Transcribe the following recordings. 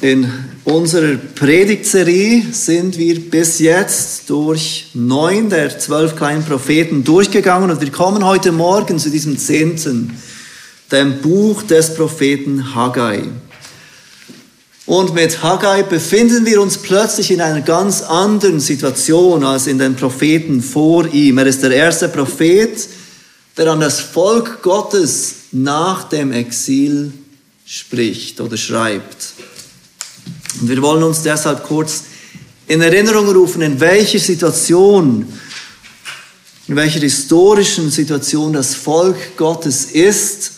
In unserer Predigtserie sind wir bis jetzt durch neun der zwölf kleinen Propheten durchgegangen und wir kommen heute Morgen zu diesem zehnten, dem Buch des Propheten Haggai. Und mit Haggai befinden wir uns plötzlich in einer ganz anderen Situation als in den Propheten vor ihm. Er ist der erste Prophet, der an das Volk Gottes nach dem Exil spricht oder schreibt. Und wir wollen uns deshalb kurz in Erinnerung rufen, in welcher Situation, in welcher historischen Situation das Volk Gottes ist,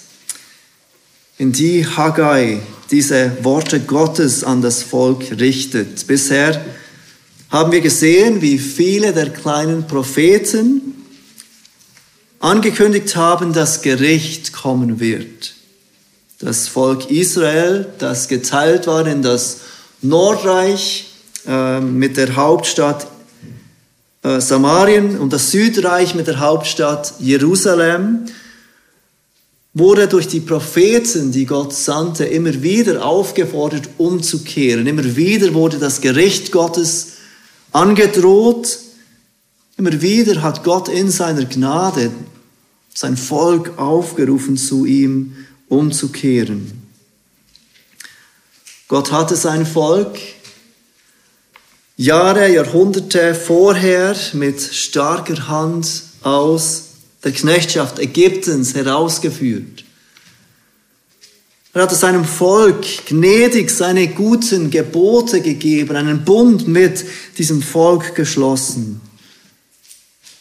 in die Haggai diese Worte Gottes an das Volk richtet. Bisher haben wir gesehen, wie viele der kleinen Propheten angekündigt haben, dass Gericht kommen wird. Das Volk Israel, das geteilt war in das Nordreich äh, mit der Hauptstadt äh, Samarien und das Südreich mit der Hauptstadt Jerusalem, wurde durch die Propheten, die Gott sandte, immer wieder aufgefordert, umzukehren. Immer wieder wurde das Gericht Gottes angedroht. Immer wieder hat Gott in seiner Gnade sein Volk aufgerufen, zu ihm umzukehren. Gott hatte sein Volk Jahre, Jahrhunderte vorher mit starker Hand aus der Knechtschaft Ägyptens herausgeführt. Er hatte seinem Volk gnädig seine guten Gebote gegeben, einen Bund mit diesem Volk geschlossen.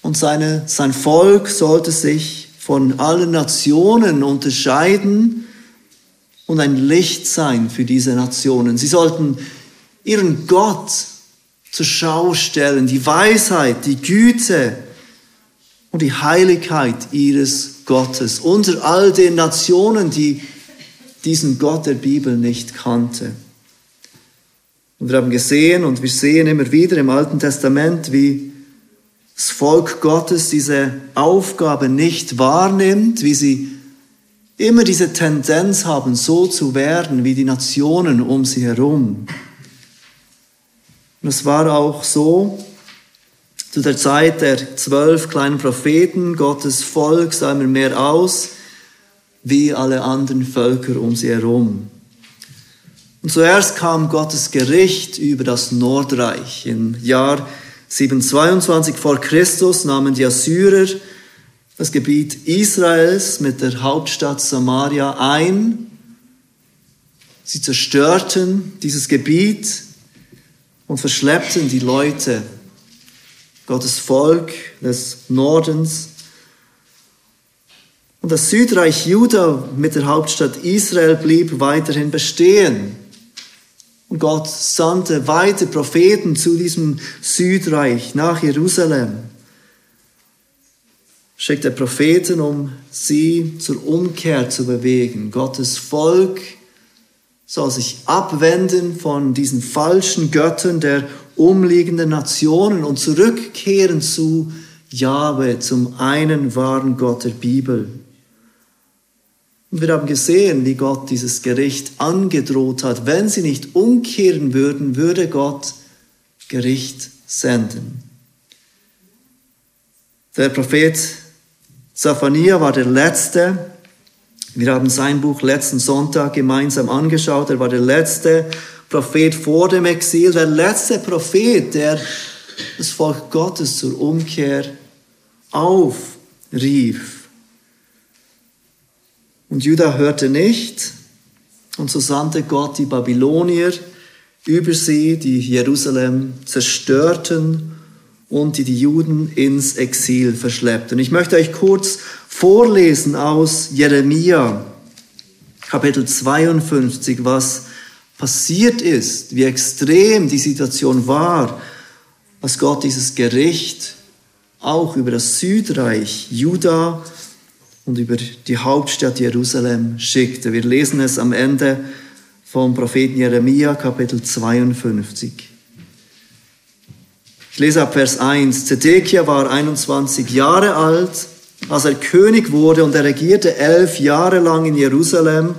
Und seine, sein Volk sollte sich von allen Nationen unterscheiden und ein Licht sein für diese Nationen. Sie sollten ihren Gott zur Schau stellen, die Weisheit, die Güte und die Heiligkeit ihres Gottes unter all den Nationen, die diesen Gott der Bibel nicht kannte. Und wir haben gesehen und wir sehen immer wieder im Alten Testament, wie das Volk Gottes diese Aufgabe nicht wahrnimmt, wie sie immer diese Tendenz haben, so zu werden wie die Nationen um sie herum. Und es war auch so, zu der Zeit der zwölf kleinen Propheten, Gottes Volk sah immer mehr aus wie alle anderen Völker um sie herum. Und zuerst kam Gottes Gericht über das Nordreich. Im Jahr 722 vor Christus nahmen die Assyrer das Gebiet Israels mit der Hauptstadt Samaria ein. Sie zerstörten dieses Gebiet und verschleppten die Leute, Gottes Volk des Nordens. Und das Südreich Juda mit der Hauptstadt Israel blieb weiterhin bestehen. Und Gott sandte weite Propheten zu diesem Südreich nach Jerusalem schickt er Propheten, um sie zur Umkehr zu bewegen. Gottes Volk soll sich abwenden von diesen falschen Göttern der umliegenden Nationen und zurückkehren zu Jahwe, zum einen wahren Gott der Bibel. Und wir haben gesehen, wie Gott dieses Gericht angedroht hat. Wenn sie nicht umkehren würden, würde Gott Gericht senden. Der Prophet Zaphania war der letzte. Wir haben sein Buch letzten Sonntag gemeinsam angeschaut. Er war der letzte Prophet vor dem Exil, der letzte Prophet, der das Volk Gottes zur Umkehr aufrief. Und Judah hörte nicht, und so sandte Gott die Babylonier über sie, die Jerusalem zerstörten und die die Juden ins Exil verschleppt. Und ich möchte euch kurz vorlesen aus Jeremia, Kapitel 52, was passiert ist, wie extrem die Situation war, als Gott dieses Gericht auch über das Südreich Juda und über die Hauptstadt Jerusalem schickte. Wir lesen es am Ende vom Propheten Jeremia, Kapitel 52. Ich lese ab Vers 1. Zedekia war 21 Jahre alt, als er König wurde und er regierte elf Jahre lang in Jerusalem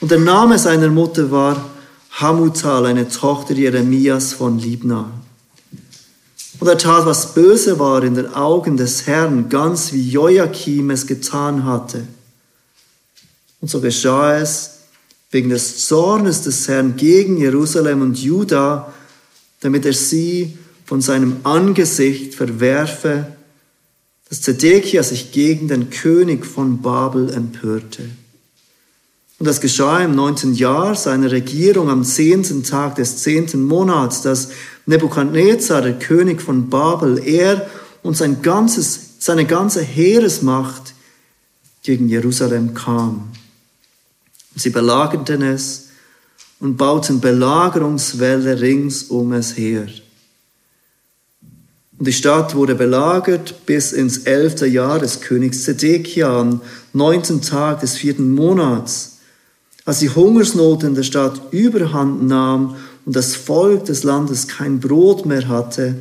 und der Name seiner Mutter war Hamutal, eine Tochter Jeremias von Libna. Und er tat, was böse war in den Augen des Herrn, ganz wie Joachim es getan hatte. Und so geschah es wegen des Zornes des Herrn gegen Jerusalem und Juda, damit er sie von seinem Angesicht verwerfe, dass Zedekia sich gegen den König von Babel empörte. Und das geschah im neunten Jahr seiner Regierung am zehnten Tag des zehnten Monats, dass Nebukadnezar, der König von Babel, er und sein ganzes, seine ganze Heeresmacht gegen Jerusalem kam. Sie belagerten es und bauten Belagerungswälle rings um es her. Und die Stadt wurde belagert bis ins elfte Jahr des Königs Zedekia, am neunten Tag des vierten Monats. Als die Hungersnot in der Stadt überhand nahm und das Volk des Landes kein Brot mehr hatte,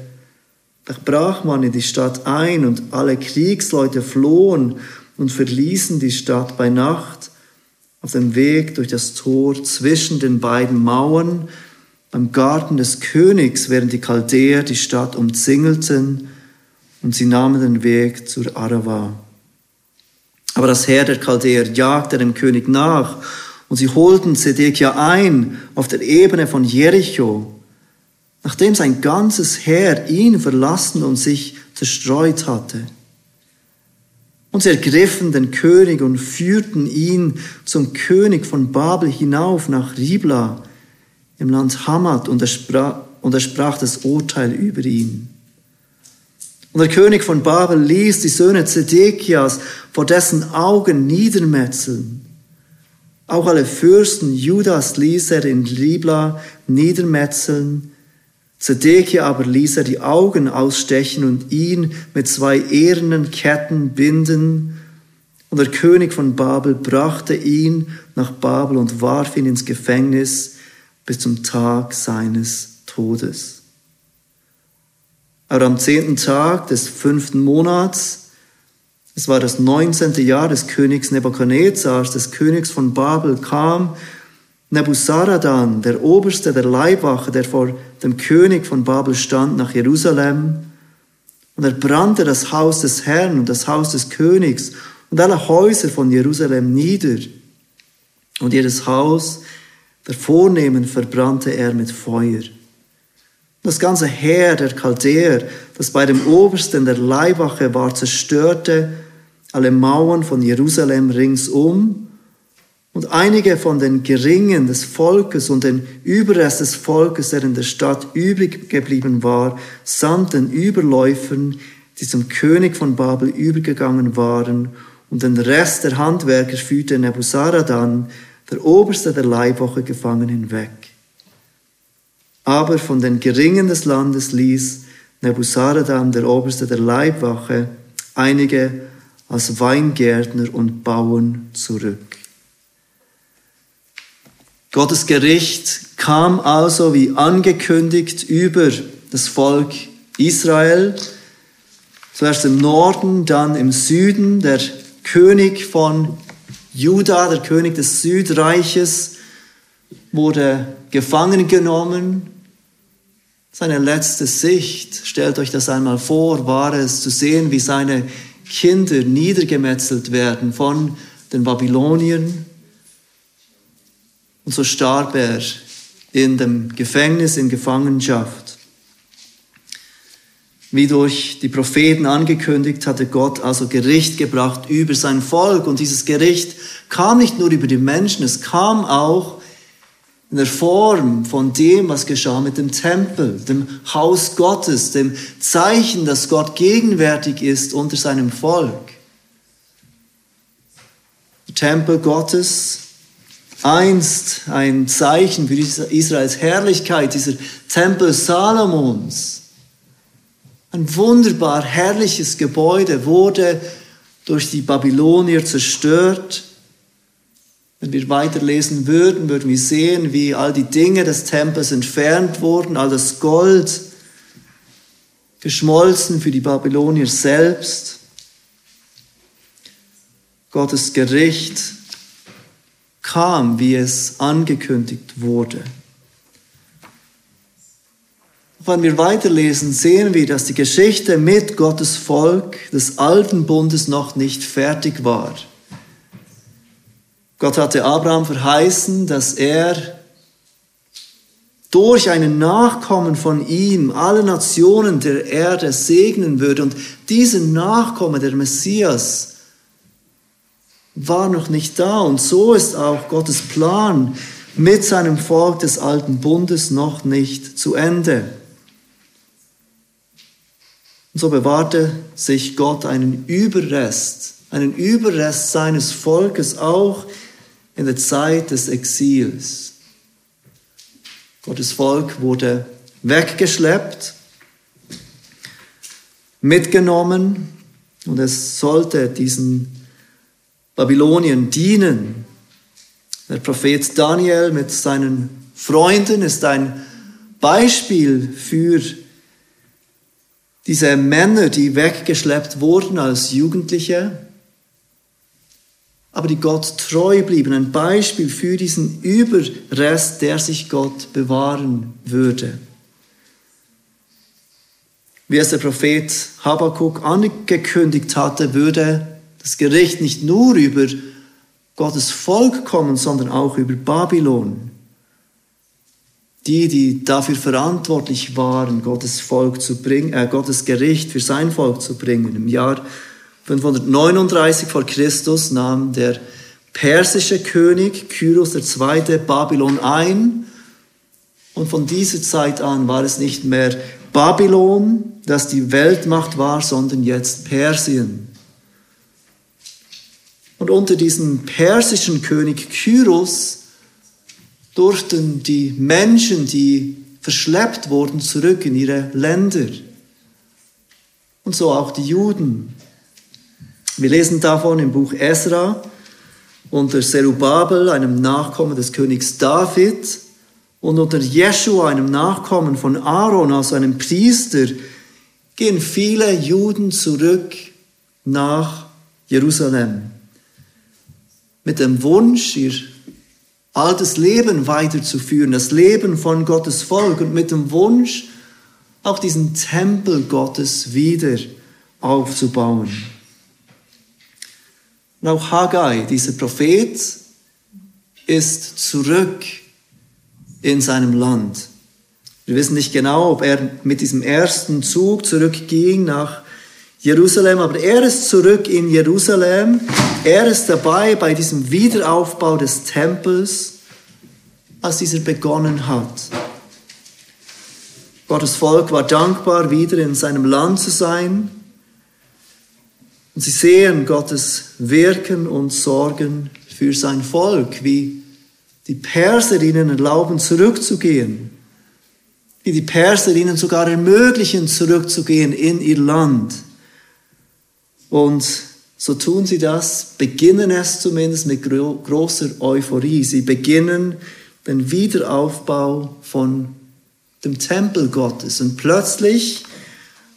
da brach man in die Stadt ein und alle Kriegsleute flohen und verließen die Stadt bei Nacht auf dem Weg durch das Tor zwischen den beiden Mauern beim Garten des Königs, während die Chaldäer die Stadt umzingelten und sie nahmen den Weg zur Arava. Aber das Heer der Chaldäer jagte dem König nach und sie holten Zedekia ein auf der Ebene von Jericho, nachdem sein ganzes Heer ihn verlassen und sich zerstreut hatte. Und sie ergriffen den König und führten ihn zum König von Babel hinauf nach Ribla im Land Hamad und er sprach, und er sprach das Urteil über ihn. Und der König von Babel ließ die Söhne Zedekias vor dessen Augen niedermetzeln auch alle Fürsten Judas ließ er in Ribla niedermetzeln. Zedekia aber ließ er die Augen ausstechen und ihn mit zwei ehernen Ketten binden. Und der König von Babel brachte ihn nach Babel und warf ihn ins Gefängnis bis zum Tag seines Todes. Aber am zehnten Tag des fünften Monats es war das 19. Jahr des Königs Nebukadnezars, des Königs von Babel, kam Nebuzaradan, der Oberste der Leibwache, der vor dem König von Babel stand, nach Jerusalem. Und er brannte das Haus des Herrn und das Haus des Königs und alle Häuser von Jerusalem nieder. Und jedes Haus der Vornehmen verbrannte er mit Feuer. Das ganze Heer der Chaldäer, das bei dem Obersten der Leibwache war, zerstörte alle Mauern von Jerusalem ringsum und einige von den Geringen des Volkes und den Überrest des Volkes, der in der Stadt übrig geblieben war, samt den Überläufern, die zum König von Babel übergegangen waren, und den Rest der Handwerker führte Nebuzaradan, der Oberste der Leibwache, gefangen hinweg. Aber von den Geringen des Landes ließ Nebuzaradan, der Oberste der Leibwache, einige als Weingärtner und Bauern zurück. Gottes Gericht kam also wie angekündigt über das Volk Israel. Zuerst im Norden, dann im Süden. Der König von Juda, der König des Südreiches, wurde gefangen genommen. Seine letzte Sicht, stellt euch das einmal vor, war es zu sehen, wie seine Kinder niedergemetzelt werden von den Babyloniern. Und so starb er in dem Gefängnis, in Gefangenschaft. Wie durch die Propheten angekündigt, hatte Gott also Gericht gebracht über sein Volk. Und dieses Gericht kam nicht nur über die Menschen, es kam auch in der Form von dem, was geschah mit dem Tempel, dem Haus Gottes, dem Zeichen, dass Gott gegenwärtig ist unter seinem Volk. Der Tempel Gottes, einst ein Zeichen für Israels Herrlichkeit, dieser Tempel Salomons, ein wunderbar herrliches Gebäude, wurde durch die Babylonier zerstört wenn wir weiterlesen würden, würden wir sehen, wie all die Dinge des Tempels entfernt wurden, all das Gold geschmolzen für die Babylonier selbst. Gottes Gericht kam, wie es angekündigt wurde. Wenn wir weiterlesen, sehen wir, dass die Geschichte mit Gottes Volk des alten Bundes noch nicht fertig war. Gott hatte Abraham verheißen, dass er durch einen Nachkommen von ihm alle Nationen der Erde segnen würde. Und dieser Nachkomme, der Messias, war noch nicht da. Und so ist auch Gottes Plan mit seinem Volk des alten Bundes noch nicht zu Ende. Und so bewahrte sich Gott einen Überrest, einen Überrest seines Volkes auch in der Zeit des Exils. Gottes Volk wurde weggeschleppt, mitgenommen und es sollte diesen Babylonien dienen. Der Prophet Daniel mit seinen Freunden ist ein Beispiel für diese Männer, die weggeschleppt wurden als Jugendliche, aber die Gott treu blieben. Ein Beispiel für diesen Überrest, der sich Gott bewahren würde. Wie es der Prophet Habakkuk angekündigt hatte, würde das Gericht nicht nur über Gottes Volk kommen, sondern auch über Babylon die, die dafür verantwortlich waren, Gottes Volk zu bringen, äh, Gottes Gericht für sein Volk zu bringen. Im Jahr 539 vor Christus nahm der persische König Kyros II. Babylon ein und von dieser Zeit an war es nicht mehr Babylon, das die Weltmacht war, sondern jetzt Persien. Und unter diesem persischen König Kyros durften die Menschen, die verschleppt wurden, zurück in ihre Länder. Und so auch die Juden. Wir lesen davon im Buch Esra unter Zerubabel, einem Nachkommen des Königs David, und unter Jeschua, einem Nachkommen von Aaron, also einem Priester, gehen viele Juden zurück nach Jerusalem mit dem Wunsch, ihr altes Leben weiterzuführen, das Leben von Gottes Volk und mit dem Wunsch, auch diesen Tempel Gottes wieder aufzubauen. Und auch Haggai, dieser Prophet, ist zurück in seinem Land. Wir wissen nicht genau, ob er mit diesem ersten Zug zurückging nach Jerusalem, aber er ist zurück in Jerusalem. Er ist dabei bei diesem Wiederaufbau des Tempels, als dieser begonnen hat. Gottes Volk war dankbar, wieder in seinem Land zu sein. Und sie sehen Gottes Wirken und Sorgen für sein Volk, wie die Perser ihnen erlauben, zurückzugehen, wie die Perser ihnen sogar ermöglichen, zurückzugehen in ihr Land. Und so tun sie das, beginnen es zumindest mit gro großer Euphorie. Sie beginnen den Wiederaufbau von dem Tempel Gottes. Und plötzlich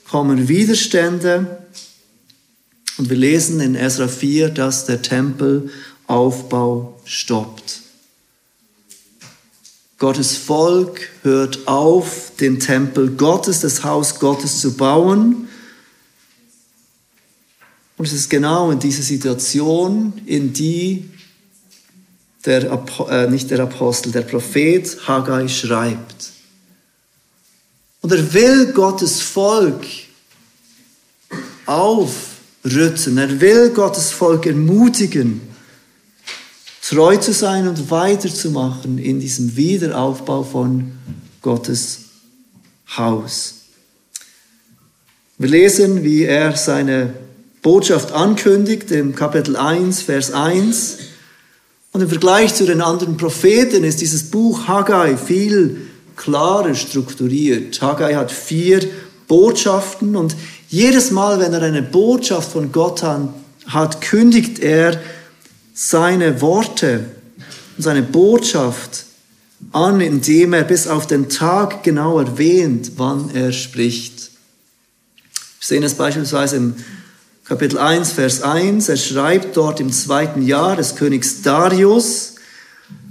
kommen Widerstände und wir lesen in Esra 4, dass der Tempelaufbau stoppt. Gottes Volk hört auf, den Tempel Gottes, das Haus Gottes zu bauen und es ist genau in dieser Situation, in die der, äh, nicht der Apostel, der Prophet Haggai schreibt. Und er will Gottes Volk aufrützen. Er will Gottes Volk ermutigen, treu zu sein und weiterzumachen in diesem Wiederaufbau von Gottes Haus. Wir lesen, wie er seine Botschaft ankündigt, im Kapitel 1, Vers 1. Und im Vergleich zu den anderen Propheten ist dieses Buch Haggai viel klarer strukturiert. Haggai hat vier Botschaften und jedes Mal, wenn er eine Botschaft von Gott hat, kündigt er seine Worte und seine Botschaft an, indem er bis auf den Tag genau erwähnt, wann er spricht. Wir sehen es beispielsweise im Kapitel 1, Vers 1. Er schreibt dort im zweiten Jahr des Königs Darius,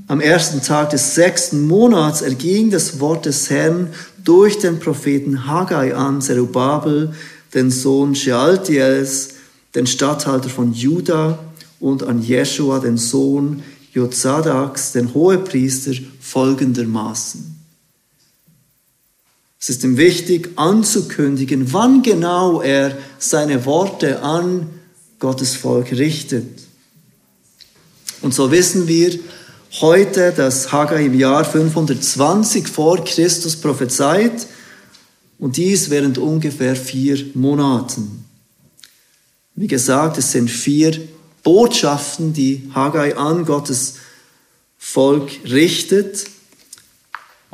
am ersten Tag des sechsten Monats erging das Wort des Herrn durch den Propheten Haggai an Zerubabel, den Sohn Shealtiels, den Statthalter von Juda, und an Jeschua, den Sohn Jozadaks, den Hohepriester, folgendermaßen. Es ist ihm wichtig anzukündigen, wann genau er seine Worte an Gottes Volk richtet. Und so wissen wir heute, dass Haggai im Jahr 520 vor Christus prophezeit und dies während ungefähr vier Monaten. Wie gesagt, es sind vier Botschaften, die Haggai an Gottes Volk richtet.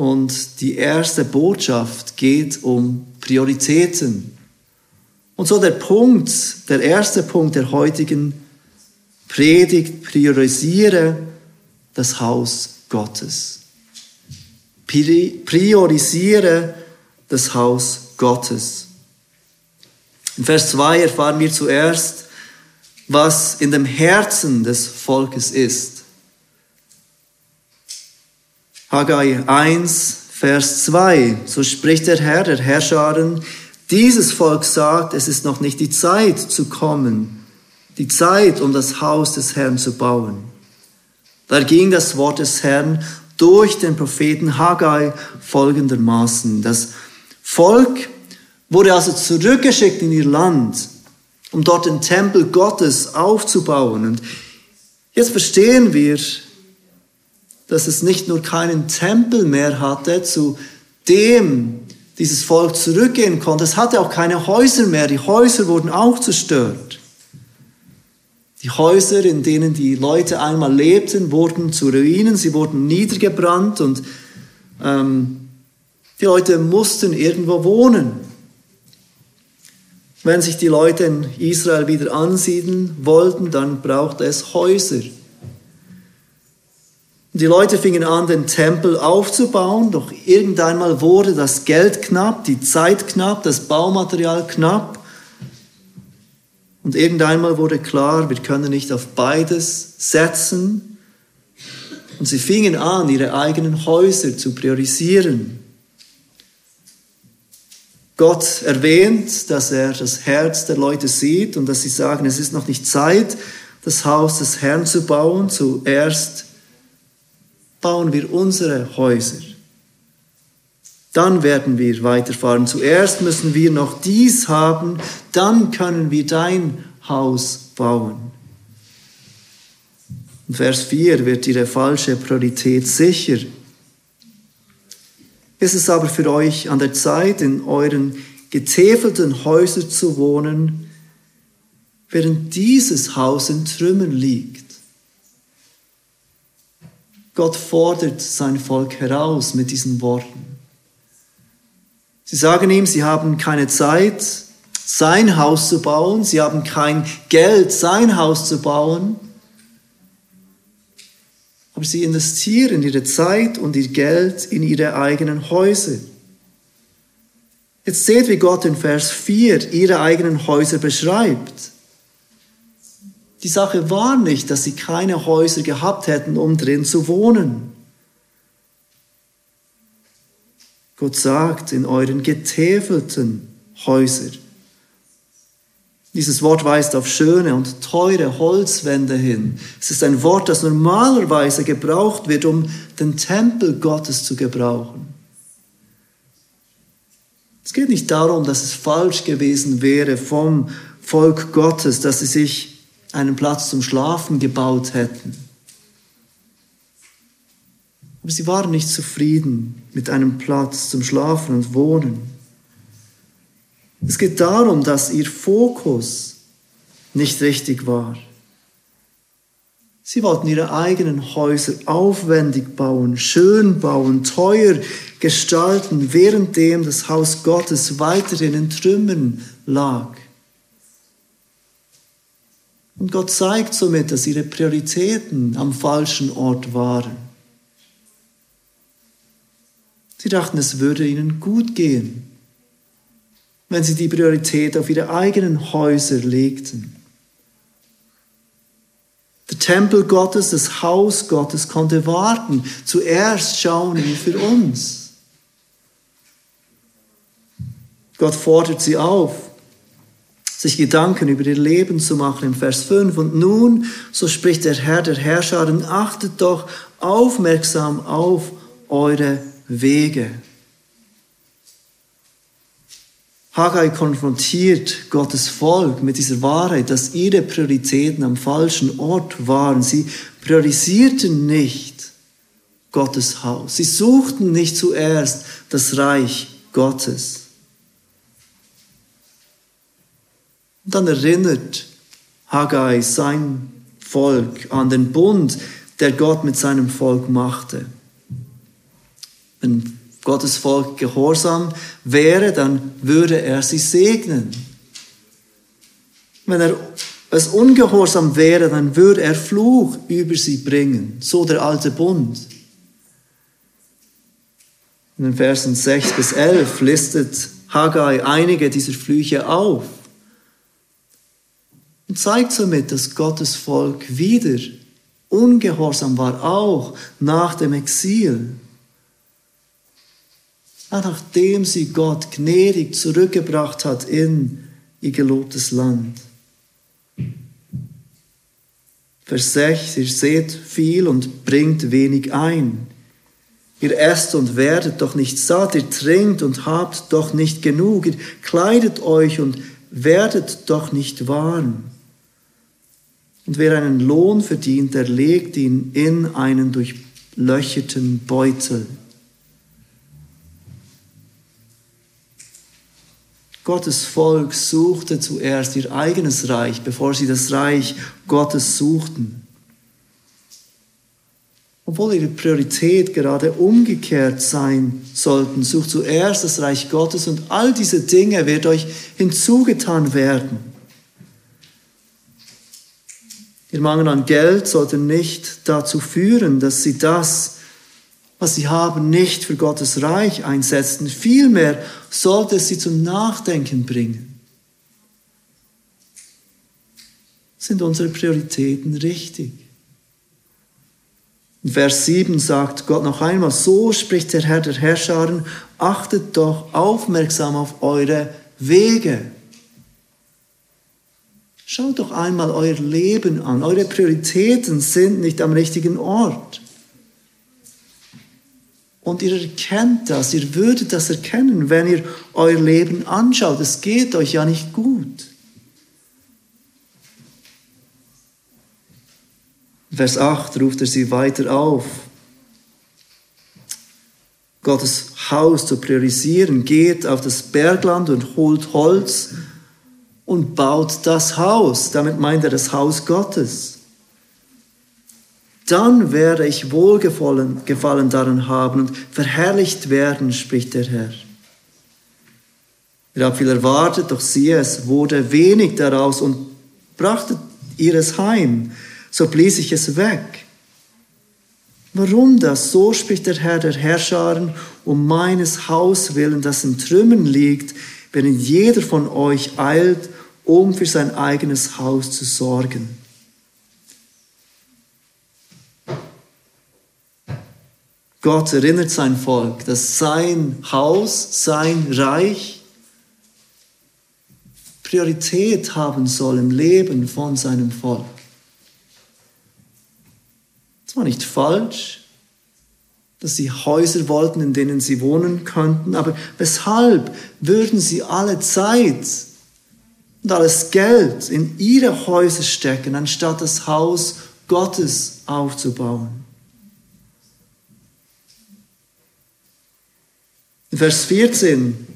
Und die erste Botschaft geht um Prioritäten. Und so der Punkt, der erste Punkt der heutigen Predigt, priorisiere das Haus Gottes. Priorisiere das Haus Gottes. In Vers 2 erfahren wir zuerst, was in dem Herzen des Volkes ist. Haggai 1, Vers 2, so spricht der Herr, der Herrscharen, dieses Volk sagt, es ist noch nicht die Zeit zu kommen, die Zeit, um das Haus des Herrn zu bauen. Da ging das Wort des Herrn durch den Propheten Haggai folgendermaßen. Das Volk wurde also zurückgeschickt in ihr Land, um dort den Tempel Gottes aufzubauen. Und jetzt verstehen wir, dass es nicht nur keinen Tempel mehr hatte, zu dem dieses Volk zurückgehen konnte. Es hatte auch keine Häuser mehr. Die Häuser wurden auch zerstört. Die Häuser, in denen die Leute einmal lebten, wurden zu Ruinen, sie wurden niedergebrannt und ähm, die Leute mussten irgendwo wohnen. Wenn sich die Leute in Israel wieder ansiedeln wollten, dann brauchte es Häuser. Die Leute fingen an, den Tempel aufzubauen, doch irgendeinmal wurde das Geld knapp, die Zeit knapp, das Baumaterial knapp. Und irgendeinmal wurde klar, wir können nicht auf beides setzen. Und sie fingen an, ihre eigenen Häuser zu priorisieren. Gott erwähnt, dass er das Herz der Leute sieht und dass sie sagen, es ist noch nicht Zeit, das Haus des Herrn zu bauen. Zuerst bauen wir unsere Häuser. Dann werden wir weiterfahren. Zuerst müssen wir noch dies haben, dann können wir dein Haus bauen. In Vers 4 wird ihre falsche Priorität sicher ist es aber für euch an der Zeit, in euren getäfelten Häusern zu wohnen, während dieses Haus in Trümmern liegt. Gott fordert sein Volk heraus mit diesen Worten. Sie sagen ihm, sie haben keine Zeit, sein Haus zu bauen, sie haben kein Geld, sein Haus zu bauen aber sie investieren ihre Zeit und ihr Geld in ihre eigenen Häuser. Jetzt seht, wie Gott in Vers 4 ihre eigenen Häuser beschreibt. Die Sache war nicht, dass sie keine Häuser gehabt hätten, um drin zu wohnen. Gott sagt, in euren getäfelten Häusern. Dieses Wort weist auf schöne und teure Holzwände hin. Es ist ein Wort, das normalerweise gebraucht wird, um den Tempel Gottes zu gebrauchen. Es geht nicht darum, dass es falsch gewesen wäre vom Volk Gottes, dass sie sich einen Platz zum Schlafen gebaut hätten. Aber sie waren nicht zufrieden mit einem Platz zum Schlafen und Wohnen. Es geht darum, dass ihr Fokus nicht richtig war. Sie wollten ihre eigenen Häuser aufwendig bauen, schön bauen, teuer gestalten, währenddem das Haus Gottes weiterhin in Trümmern lag. Und Gott zeigt somit, dass ihre Prioritäten am falschen Ort waren. Sie dachten, es würde ihnen gut gehen wenn sie die Priorität auf ihre eigenen Häuser legten. Der Tempel Gottes, das Haus Gottes konnte warten. Zuerst schauen wir für uns. Gott fordert sie auf, sich Gedanken über ihr Leben zu machen im Vers 5. Und nun, so spricht der Herr der Herrscher, achtet doch aufmerksam auf eure Wege. Haggai konfrontiert Gottes Volk mit dieser Wahrheit, dass ihre Prioritäten am falschen Ort waren. Sie priorisierten nicht Gottes Haus. Sie suchten nicht zuerst das Reich Gottes. Und dann erinnert Haggai sein Volk an den Bund, der Gott mit seinem Volk machte. Wenn Gottes Volk gehorsam wäre, dann würde er sie segnen. Wenn er es ungehorsam wäre, dann würde er Fluch über sie bringen. So der alte Bund. In den Versen 6 bis 11 listet Haggai einige dieser Flüche auf und zeigt somit, dass Gottes Volk wieder ungehorsam war, auch nach dem Exil nachdem sie Gott gnädig zurückgebracht hat in ihr gelobtes Land. Vers 6, ihr seht viel und bringt wenig ein. Ihr esst und werdet doch nicht satt, ihr trinkt und habt doch nicht genug, ihr kleidet euch und werdet doch nicht warm. Und wer einen Lohn verdient, der legt ihn in einen durchlöcherten Beutel. Gottes Volk suchte zuerst ihr eigenes Reich, bevor sie das Reich Gottes suchten. Obwohl ihre Priorität gerade umgekehrt sein sollten, sucht zuerst das Reich Gottes und all diese Dinge wird euch hinzugetan werden. Ihr Mangel an Geld sollte nicht dazu führen, dass sie das was sie haben, nicht für Gottes Reich einsetzen. Vielmehr sollte es sie zum Nachdenken bringen. Sind unsere Prioritäten richtig? In Vers 7 sagt Gott noch einmal, so spricht der Herr der Herrscharen, achtet doch aufmerksam auf eure Wege. Schaut doch einmal euer Leben an. Eure Prioritäten sind nicht am richtigen Ort. Und ihr erkennt das, ihr würdet das erkennen, wenn ihr euer Leben anschaut. Es geht euch ja nicht gut. Vers 8 ruft er sie weiter auf. Gottes Haus zu priorisieren, geht auf das Bergland und holt Holz und baut das Haus. Damit meint er das Haus Gottes dann werde ich Wohlgefallen Gefallen daran haben und verherrlicht werden, spricht der Herr. Ihr habt viel erwartet, doch siehe, es wurde wenig daraus und brachte ihr es heim, so blies ich es weg. Warum das? So spricht der Herr der Herrscharen, um meines Haus willen, das in Trümmern liegt, wenn jeder von euch eilt, um für sein eigenes Haus zu sorgen. Gott erinnert sein Volk, dass sein Haus, sein Reich Priorität haben soll im Leben von seinem Volk. Es war nicht falsch, dass sie Häuser wollten, in denen sie wohnen könnten, aber weshalb würden sie alle Zeit und alles Geld in ihre Häuser stecken, anstatt das Haus Gottes aufzubauen? In Vers 14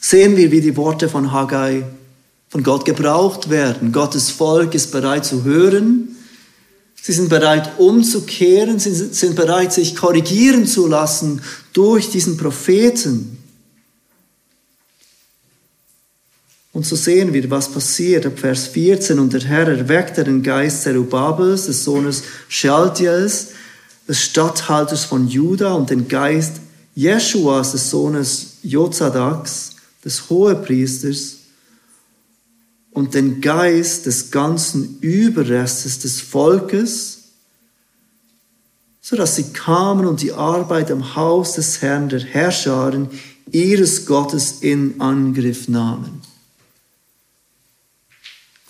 sehen wir, wie die Worte von Haggai von Gott gebraucht werden. Gottes Volk ist bereit zu hören. Sie sind bereit umzukehren. Sie sind bereit, sich korrigieren zu lassen durch diesen Propheten. Und so sehen wir, was passiert ab Vers 14. Und der Herr erweckte den Geist Zerubabels, des Sohnes Shealtiels, des Statthalters von Juda, und den Geist Jeschuas, des Sohnes Jozadaks, des Hohepriesters, und den Geist des ganzen Überrestes des Volkes, so dass sie kamen und die Arbeit am Haus des Herrn der Herrscharen ihres Gottes in Angriff nahmen.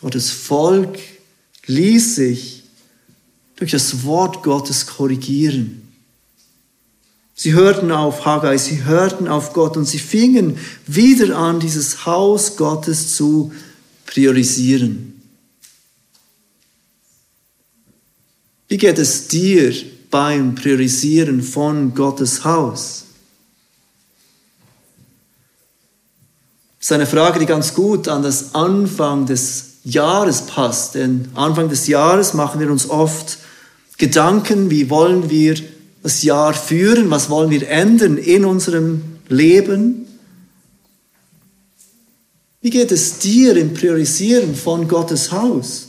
Gottes Volk ließ sich durch das Wort Gottes korrigieren. Sie hörten auf Haggai, sie hörten auf Gott und sie fingen wieder an, dieses Haus Gottes zu priorisieren. Wie geht es dir beim Priorisieren von Gottes Haus? Das ist eine Frage, die ganz gut an das Anfang des Jahres passt. Denn Anfang des Jahres machen wir uns oft Gedanken, wie wollen wir das Jahr führen, was wollen wir ändern in unserem Leben. Wie geht es dir im Priorisieren von Gottes Haus?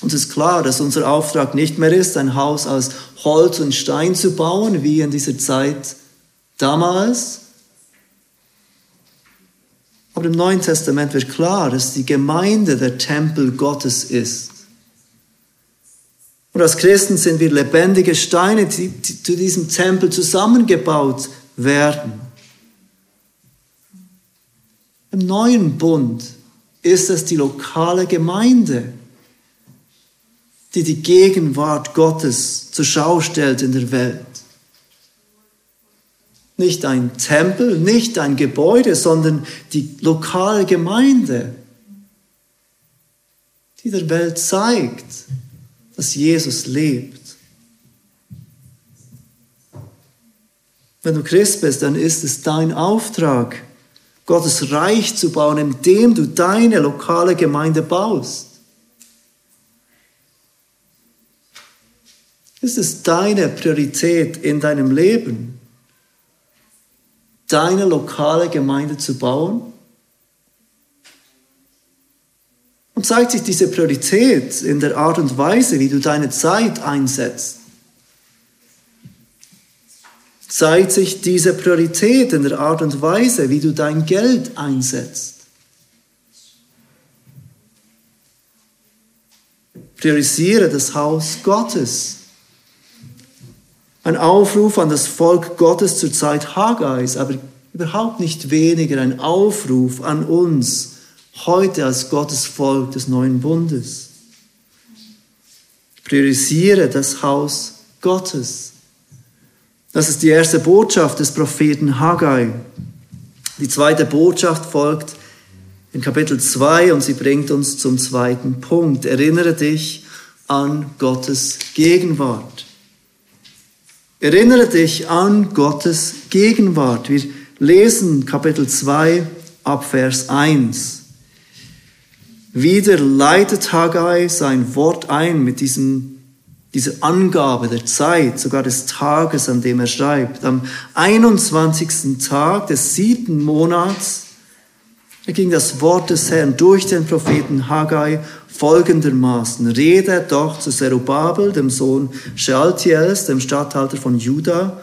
Uns ist klar, dass unser Auftrag nicht mehr ist, ein Haus aus Holz und Stein zu bauen, wie in dieser Zeit damals. Aber im Neuen Testament wird klar, dass die Gemeinde der Tempel Gottes ist. Und als Christen sind wir lebendige Steine, die, zu diesem Tempel zusammengebaut werden. Im neuen Bund ist es die lokale Gemeinde, die die Gegenwart Gottes zur Schau stellt in der Welt. Nicht ein Tempel, nicht ein Gebäude, sondern die lokale Gemeinde, die der Welt zeigt, dass Jesus lebt. Wenn du Christ bist, dann ist es dein Auftrag, Gottes Reich zu bauen, indem du deine lokale Gemeinde baust. Ist es deine Priorität in deinem Leben, deine lokale Gemeinde zu bauen? Und zeigt sich diese Priorität in der Art und Weise, wie du deine Zeit einsetzt? Zeigt sich diese Priorität in der Art und Weise, wie du dein Geld einsetzt? Priorisiere das Haus Gottes. Ein Aufruf an das Volk Gottes zur Zeit Haggais, aber überhaupt nicht weniger ein Aufruf an uns heute als Gottes Volk des neuen Bundes. Priorisiere das Haus Gottes. Das ist die erste Botschaft des Propheten Haggai. Die zweite Botschaft folgt in Kapitel 2 und sie bringt uns zum zweiten Punkt. Erinnere dich an Gottes Gegenwart. Erinnere dich an Gottes Gegenwart. Wir lesen Kapitel 2 ab Vers 1. Wieder leitet Haggai sein Wort ein mit diesem, dieser Angabe der Zeit, sogar des Tages, an dem er schreibt. Am 21. Tag des siebten Monats ging das Wort des Herrn durch den Propheten Haggai folgendermaßen. Rede doch zu Zerubabel, dem Sohn Shealtiels, dem Statthalter von Juda,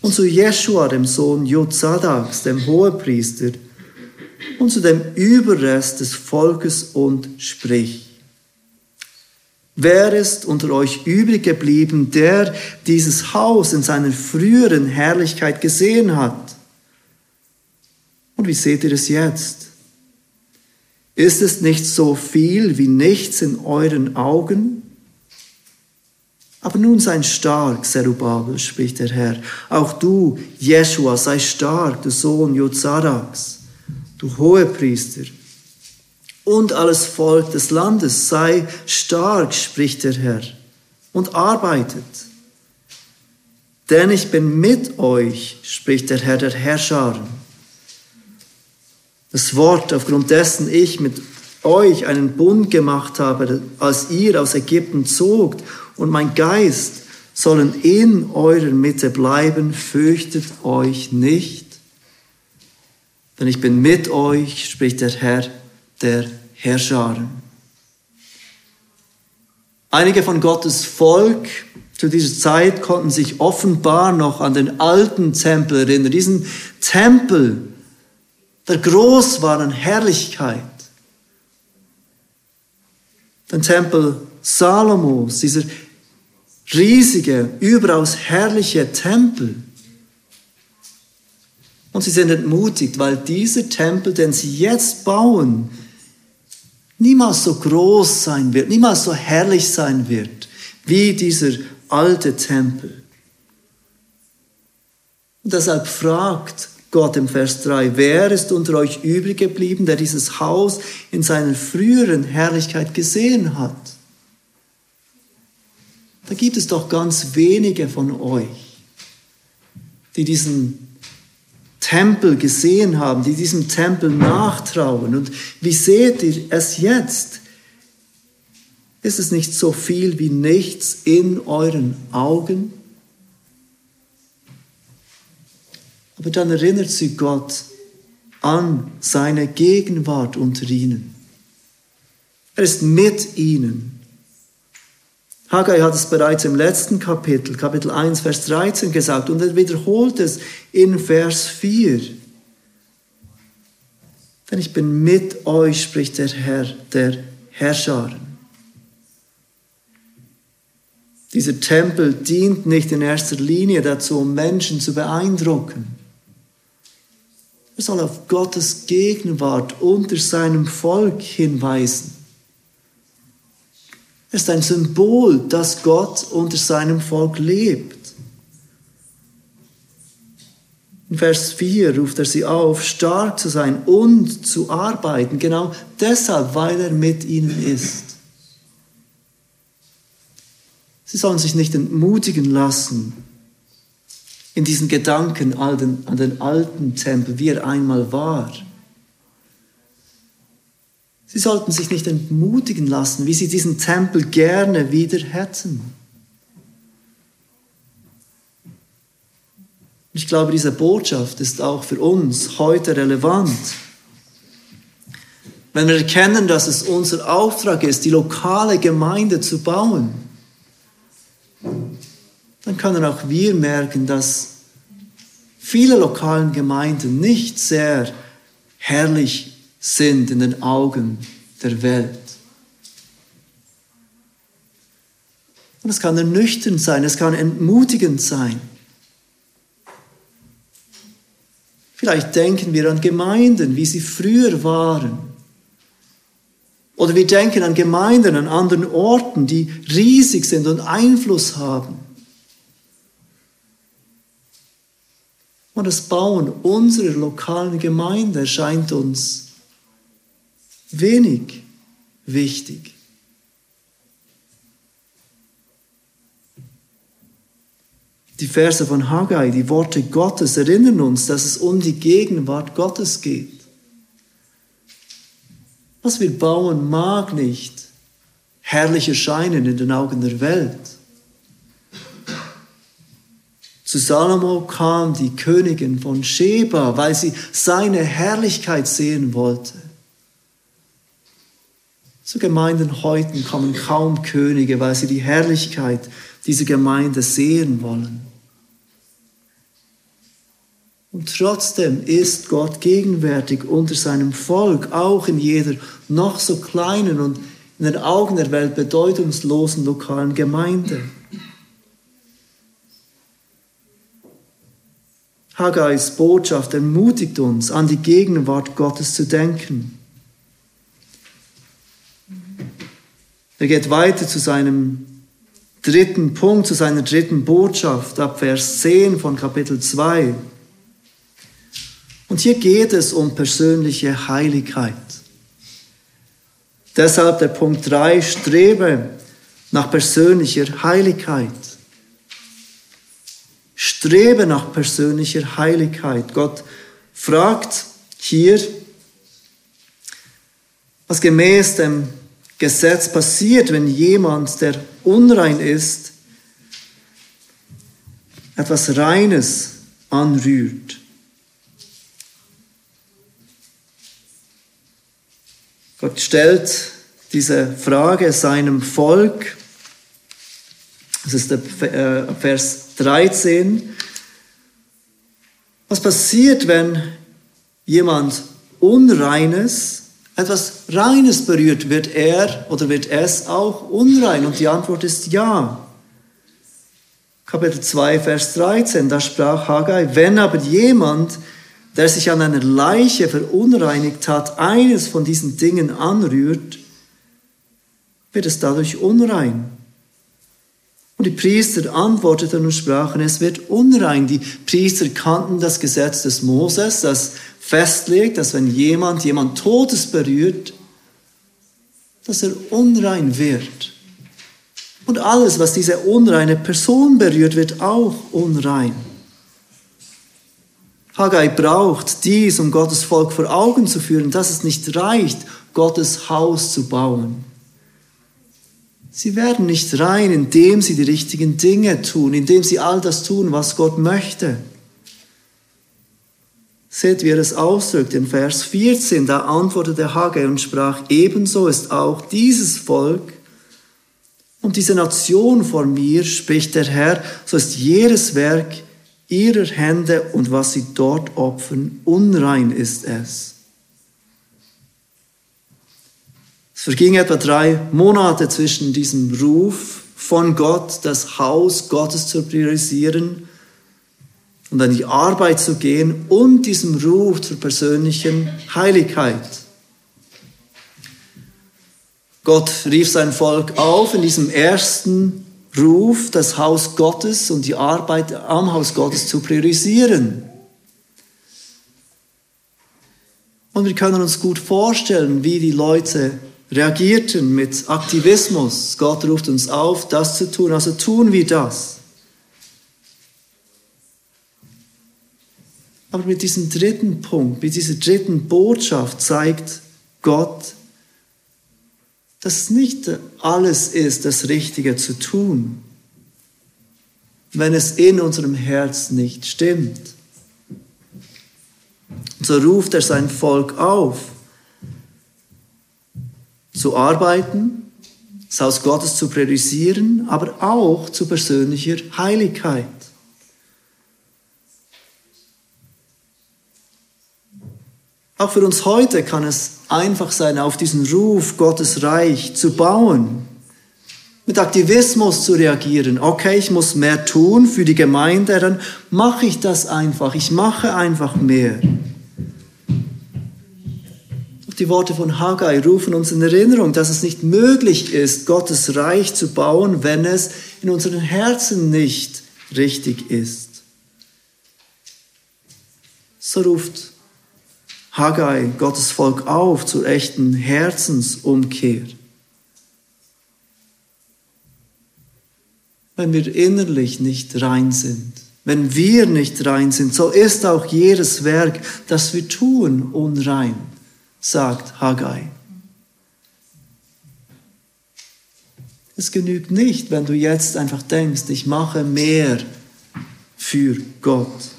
und zu Jeschua, dem Sohn Jozadaks, dem Hohepriester, und zu dem Überrest des Volkes und sprich. Wer ist unter euch übrig geblieben, der dieses Haus in seiner früheren Herrlichkeit gesehen hat? Und wie seht ihr es jetzt? Ist es nicht so viel wie nichts in euren Augen? Aber nun sei stark, Zerubabel, spricht der Herr. Auch du, Jeschua, sei stark, du Sohn Jozadaks du Hohepriester, und alles Volk des Landes, sei stark, spricht der Herr, und arbeitet. Denn ich bin mit euch, spricht der Herr der Herrscher. Das Wort, aufgrund dessen ich mit euch einen Bund gemacht habe, als ihr aus Ägypten zogt, und mein Geist sollen in eurer Mitte bleiben, fürchtet euch nicht denn ich bin mit euch, spricht der Herr der Herrscharen. Einige von Gottes Volk zu dieser Zeit konnten sich offenbar noch an den alten Tempel erinnern, diesen Tempel, der groß war an Herrlichkeit. Den Tempel Salomos, dieser riesige, überaus herrliche Tempel. Und sie sind entmutigt, weil dieser Tempel, den sie jetzt bauen, niemals so groß sein wird, niemals so herrlich sein wird, wie dieser alte Tempel. Und deshalb fragt Gott im Vers 3, wer ist unter euch übrig geblieben, der dieses Haus in seiner früheren Herrlichkeit gesehen hat? Da gibt es doch ganz wenige von euch, die diesen Tempel gesehen haben, die diesem Tempel nachtrauen. Und wie seht ihr es jetzt? Ist es nicht so viel wie nichts in euren Augen? Aber dann erinnert sie Gott an seine Gegenwart unter ihnen. Er ist mit ihnen. Haggai hat es bereits im letzten Kapitel, Kapitel 1, Vers 13 gesagt und er wiederholt es in Vers 4. Denn ich bin mit euch, spricht der Herr, der Herrscharen. Dieser Tempel dient nicht in erster Linie dazu, um Menschen zu beeindrucken. Er soll auf Gottes Gegenwart unter seinem Volk hinweisen. Er ist ein Symbol, dass Gott unter seinem Volk lebt. In Vers 4 ruft er sie auf, stark zu sein und zu arbeiten, genau deshalb, weil er mit ihnen ist. Sie sollen sich nicht entmutigen lassen, in diesen Gedanken an den, alten Tempel, wie er einmal war. Sie sollten sich nicht entmutigen lassen, wie sie diesen Tempel gerne wieder hätten. Ich glaube, diese Botschaft ist auch für uns heute relevant. Wenn wir erkennen, dass es unser Auftrag ist, die lokale Gemeinde zu bauen, dann können auch wir merken, dass viele lokalen Gemeinden nicht sehr herrlich sind in den Augen der Welt. Und es kann ernüchternd sein, es kann entmutigend sein. Vielleicht denken wir an Gemeinden, wie sie früher waren. Oder wir denken an Gemeinden an anderen Orten, die riesig sind und Einfluss haben. Und das Bauen unserer lokalen Gemeinde erscheint uns wenig wichtig. Die Verse von Haggai, die Worte Gottes erinnern uns, dass es um die Gegenwart Gottes geht. Was wir bauen, mag nicht herrlich erscheinen in den Augen der Welt. Zu Salomo kam die Königin von Sheba, weil sie seine Herrlichkeit sehen wollte. Zu Gemeinden heute kommen kaum Könige, weil sie die Herrlichkeit dieser Gemeinde sehen wollen. Und trotzdem ist Gott gegenwärtig unter seinem Volk, auch in jeder noch so kleinen und in den Augen der Welt bedeutungslosen lokalen Gemeinde. Haggais Botschaft ermutigt uns, an die Gegenwart Gottes zu denken. Er geht weiter zu seinem dritten Punkt, zu seiner dritten Botschaft ab Vers 10 von Kapitel 2. Und hier geht es um persönliche Heiligkeit. Deshalb der Punkt 3, strebe nach persönlicher Heiligkeit. Strebe nach persönlicher Heiligkeit. Gott fragt hier, was gemäß dem Gesetz passiert, wenn jemand, der unrein ist, etwas Reines anrührt. Gott stellt diese Frage seinem Volk. Das ist der Vers 13. Was passiert, wenn jemand Unreines, etwas Reines berührt? Wird er oder wird es auch unrein? Und die Antwort ist ja. Kapitel 2, Vers 13, da sprach Haggai, wenn aber jemand der sich an einer Leiche verunreinigt hat, eines von diesen Dingen anrührt, wird es dadurch unrein. Und die Priester antworteten und sprachen, es wird unrein. Die Priester kannten das Gesetz des Moses, das festlegt, dass wenn jemand jemand Todes berührt, dass er unrein wird. Und alles, was diese unreine Person berührt, wird auch unrein. Haggai braucht dies, um Gottes Volk vor Augen zu führen, dass es nicht reicht, Gottes Haus zu bauen. Sie werden nicht rein, indem sie die richtigen Dinge tun, indem sie all das tun, was Gott möchte. Seht, wie er es ausdrückt in Vers 14. Da antwortete Haggai und sprach, ebenso ist auch dieses Volk und diese Nation vor mir, spricht der Herr, so ist jedes Werk ihrer Hände und was sie dort opfern, unrein ist es. Es verging etwa drei Monate zwischen diesem Ruf von Gott, das Haus Gottes zu priorisieren und an die Arbeit zu gehen und diesem Ruf zur persönlichen Heiligkeit. Gott rief sein Volk auf in diesem ersten Ruf, das Haus Gottes und die Arbeit am Haus Gottes zu priorisieren. Und wir können uns gut vorstellen, wie die Leute reagierten mit Aktivismus. Gott ruft uns auf, das zu tun, also tun wir das. Aber mit diesem dritten Punkt, mit dieser dritten Botschaft zeigt Gott, dass nicht alles ist, das Richtige zu tun, wenn es in unserem Herz nicht stimmt. Und so ruft er sein Volk auf, zu arbeiten, das Haus Gottes zu priorisieren, aber auch zu persönlicher Heiligkeit. Auch für uns heute kann es einfach sein, auf diesen Ruf Gottes Reich zu bauen, mit Aktivismus zu reagieren. Okay, ich muss mehr tun für die Gemeinde, dann mache ich das einfach. Ich mache einfach mehr. Die Worte von Haggai rufen uns in Erinnerung, dass es nicht möglich ist, Gottes Reich zu bauen, wenn es in unseren Herzen nicht richtig ist. So ruft Haggai Gottes Volk auf zur echten Herzensumkehr. Wenn wir innerlich nicht rein sind, wenn wir nicht rein sind, so ist auch jedes Werk, das wir tun, unrein, sagt Haggai. Es genügt nicht, wenn du jetzt einfach denkst, ich mache mehr für Gott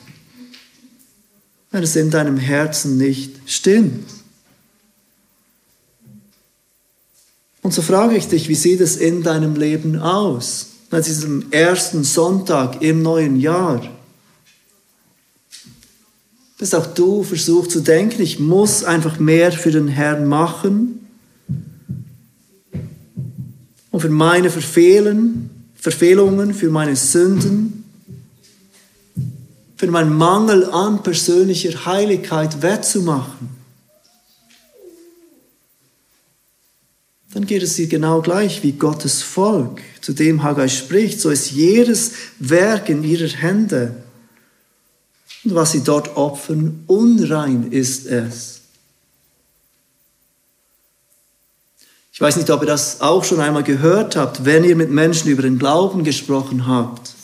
wenn es in deinem Herzen nicht stimmt. Und so frage ich dich, wie sieht es in deinem Leben aus? An diesem ersten Sonntag im neuen Jahr. Dass auch du versuchst zu denken, ich muss einfach mehr für den Herrn machen und für meine Verfehlen, Verfehlungen, für meine Sünden für meinen Mangel an persönlicher Heiligkeit wettzumachen, dann geht es dir genau gleich wie Gottes Volk, zu dem Haggai spricht. So ist jedes Werk in ihrer Hände. Und was sie dort opfern, unrein ist es. Ich weiß nicht, ob ihr das auch schon einmal gehört habt, wenn ihr mit Menschen über den Glauben gesprochen habt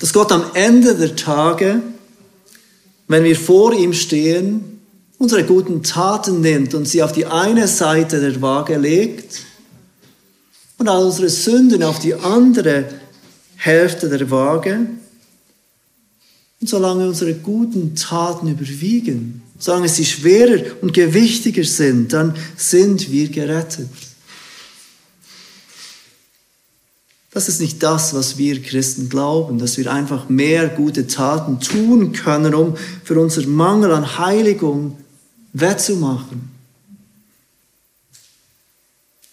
dass Gott am Ende der Tage, wenn wir vor ihm stehen, unsere guten Taten nimmt und sie auf die eine Seite der Waage legt und all unsere Sünden auf die andere Hälfte der Waage. Und solange unsere guten Taten überwiegen, solange sie schwerer und gewichtiger sind, dann sind wir gerettet. Das ist nicht das, was wir Christen glauben, dass wir einfach mehr gute Taten tun können, um für unseren Mangel an Heiligung wettzumachen.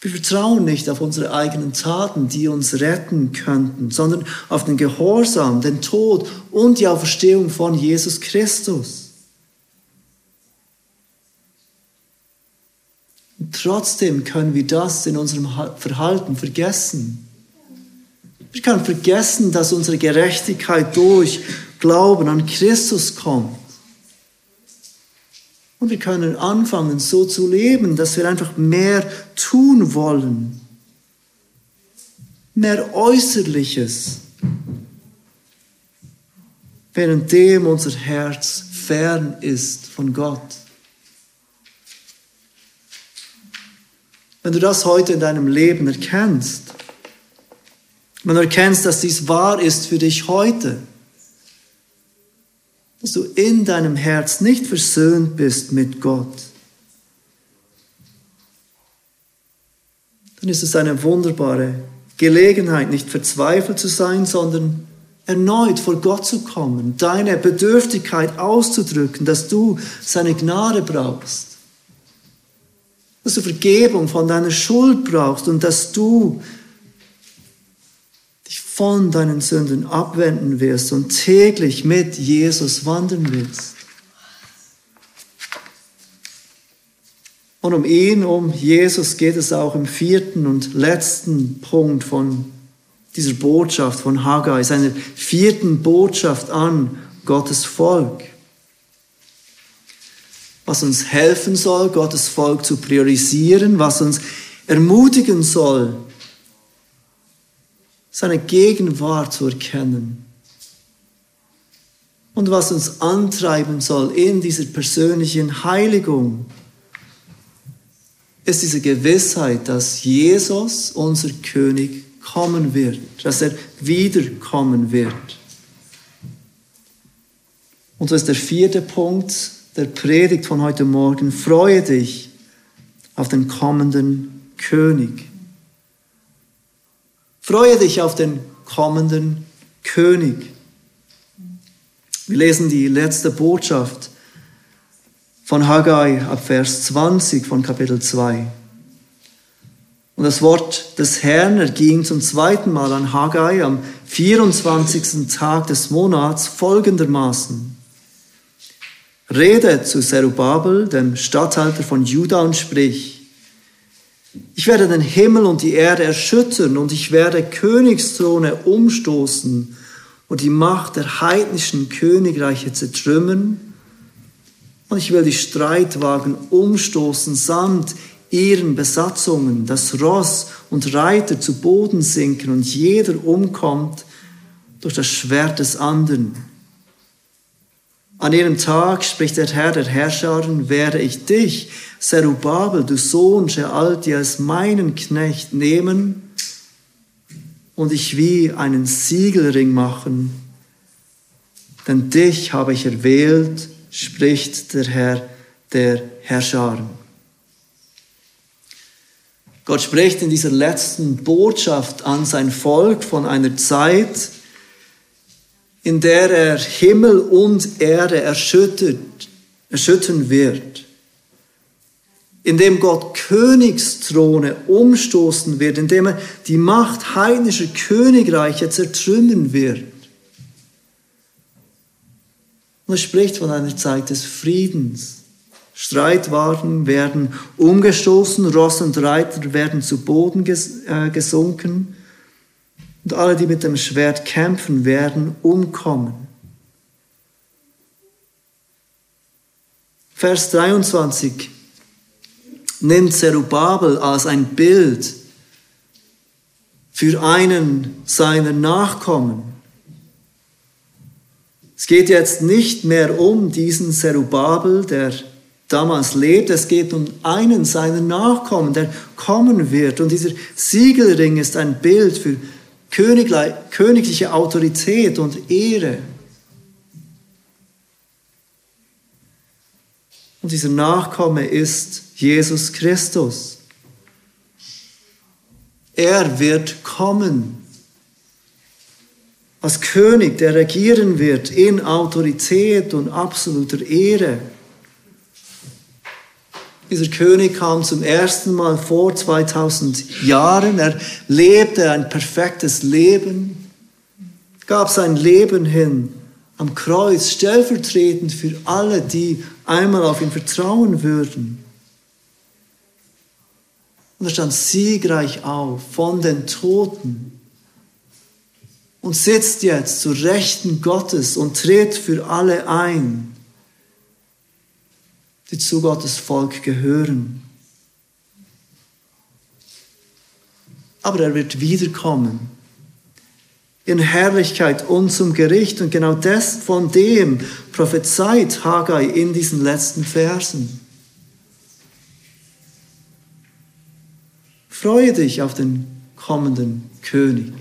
Wir vertrauen nicht auf unsere eigenen Taten, die uns retten könnten, sondern auf den Gehorsam, den Tod und die Auferstehung von Jesus Christus. Und trotzdem können wir das in unserem Verhalten vergessen. Wir können vergessen, dass unsere Gerechtigkeit durch Glauben an Christus kommt. Und wir können anfangen, so zu leben, dass wir einfach mehr tun wollen. Mehr Äußerliches. Währenddem unser Herz fern ist von Gott. Wenn du das heute in deinem Leben erkennst, wenn du erkennst, dass dies wahr ist für dich heute, dass du in deinem Herz nicht versöhnt bist mit Gott, dann ist es eine wunderbare Gelegenheit, nicht verzweifelt zu sein, sondern erneut vor Gott zu kommen, deine Bedürftigkeit auszudrücken, dass du seine Gnade brauchst, dass du Vergebung von deiner Schuld brauchst und dass du von deinen Sünden abwenden wirst und täglich mit Jesus wandern wirst. Und um ihn, um Jesus geht es auch im vierten und letzten Punkt von dieser Botschaft von Haggai, seiner vierten Botschaft an Gottes Volk. Was uns helfen soll, Gottes Volk zu priorisieren, was uns ermutigen soll, seine Gegenwart zu erkennen. Und was uns antreiben soll in dieser persönlichen Heiligung, ist diese Gewissheit, dass Jesus, unser König, kommen wird, dass er wiederkommen wird. Und so ist der vierte Punkt der Predigt von heute Morgen. Freue dich auf den kommenden König. Freue dich auf den kommenden König. Wir lesen die letzte Botschaft von Haggai ab Vers 20 von Kapitel 2. Und das Wort des Herrn erging zum zweiten Mal an Haggai am 24. Tag des Monats folgendermaßen. Rede zu Zerubabel, dem Statthalter von Juda, und sprich, ich werde den Himmel und die Erde erschüttern und ich werde Königsthrone umstoßen und die Macht der heidnischen Königreiche zertrümmern. Und ich will die Streitwagen umstoßen samt ihren Besatzungen, dass Ross und Reiter zu Boden sinken und jeder umkommt durch das Schwert des anderen. An jenem Tag, spricht der Herr der Herrscherin, werde ich dich, Zerubabel, du Sohn als meinen Knecht nehmen und ich wie einen Siegelring machen. Denn dich habe ich erwählt, spricht der Herr der Herrscherin. Gott spricht in dieser letzten Botschaft an sein Volk von einer Zeit, in der er Himmel und Erde erschüttert, erschüttern wird, in dem Gott Königsthrone umstoßen wird, in dem er die Macht heidnischer Königreiche zertrümmern wird. Und er spricht von einer Zeit des Friedens. Streitwagen werden umgestoßen, Ross und Reiter werden zu Boden äh, gesunken und alle, die mit dem Schwert kämpfen, werden umkommen. Vers 23 nimmt Zerubabel als ein Bild für einen seiner Nachkommen. Es geht jetzt nicht mehr um diesen Zerubabel, der damals lebt, es geht um einen seiner Nachkommen, der kommen wird. Und dieser Siegelring ist ein Bild für königliche Autorität und Ehre. Und dieser Nachkomme ist Jesus Christus. Er wird kommen als König, der regieren wird in Autorität und absoluter Ehre. Dieser König kam zum ersten Mal vor 2000 Jahren. Er lebte ein perfektes Leben, gab sein Leben hin am Kreuz, stellvertretend für alle, die einmal auf ihn vertrauen würden. Und er stand siegreich auf von den Toten und sitzt jetzt zu Rechten Gottes und tritt für alle ein, die zu Gottes Volk gehören. Aber er wird wiederkommen in Herrlichkeit und zum Gericht. Und genau das von dem prophezeit Haggai in diesen letzten Versen. Freue dich auf den kommenden König.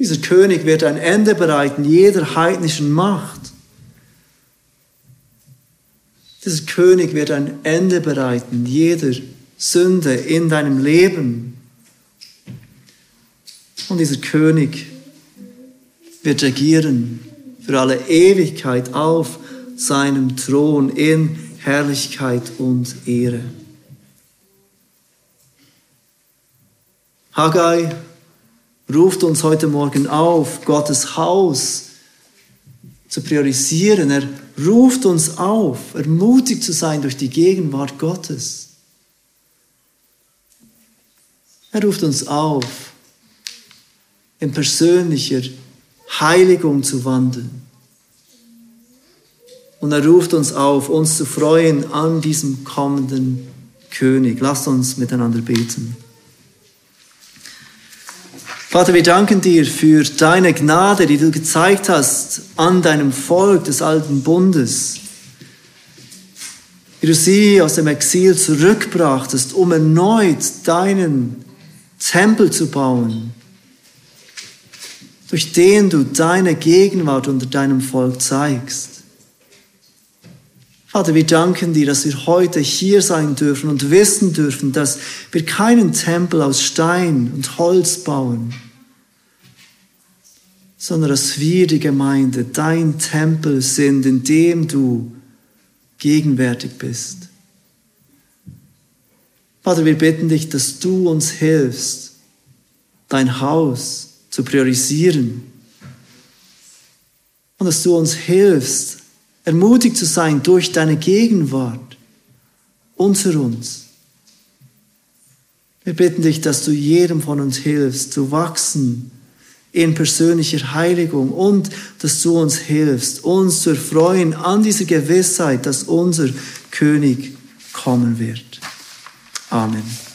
Dieser König wird ein Ende bereiten jeder heidnischen Macht. Dieser König wird ein Ende bereiten jeder Sünde in deinem Leben. Und dieser König wird regieren für alle Ewigkeit auf seinem Thron in Herrlichkeit und Ehre. Haggai ruft uns heute Morgen auf, Gottes Haus zu priorisieren. Er ruft uns auf, ermutigt zu sein durch die Gegenwart Gottes. Er ruft uns auf, in persönlicher Heiligung zu wandeln. Und er ruft uns auf, uns zu freuen an diesem kommenden König. Lasst uns miteinander beten. Vater, wir danken dir für deine Gnade, die du gezeigt hast an deinem Volk des alten Bundes. Wie du sie aus dem Exil zurückbrachtest, um erneut deinen Tempel zu bauen durch den du deine Gegenwart unter deinem Volk zeigst. Vater, wir danken dir, dass wir heute hier sein dürfen und wissen dürfen, dass wir keinen Tempel aus Stein und Holz bauen, sondern dass wir die Gemeinde dein Tempel sind, in dem du gegenwärtig bist. Vater, wir bitten dich, dass du uns hilfst, dein Haus zu priorisieren. Und dass du uns hilfst, ermutigt zu sein durch deine Gegenwart unter uns. Wir bitten dich, dass du jedem von uns hilfst, zu wachsen in persönlicher Heiligung und dass du uns hilfst, uns zu erfreuen an dieser Gewissheit, dass unser König kommen wird. Amen.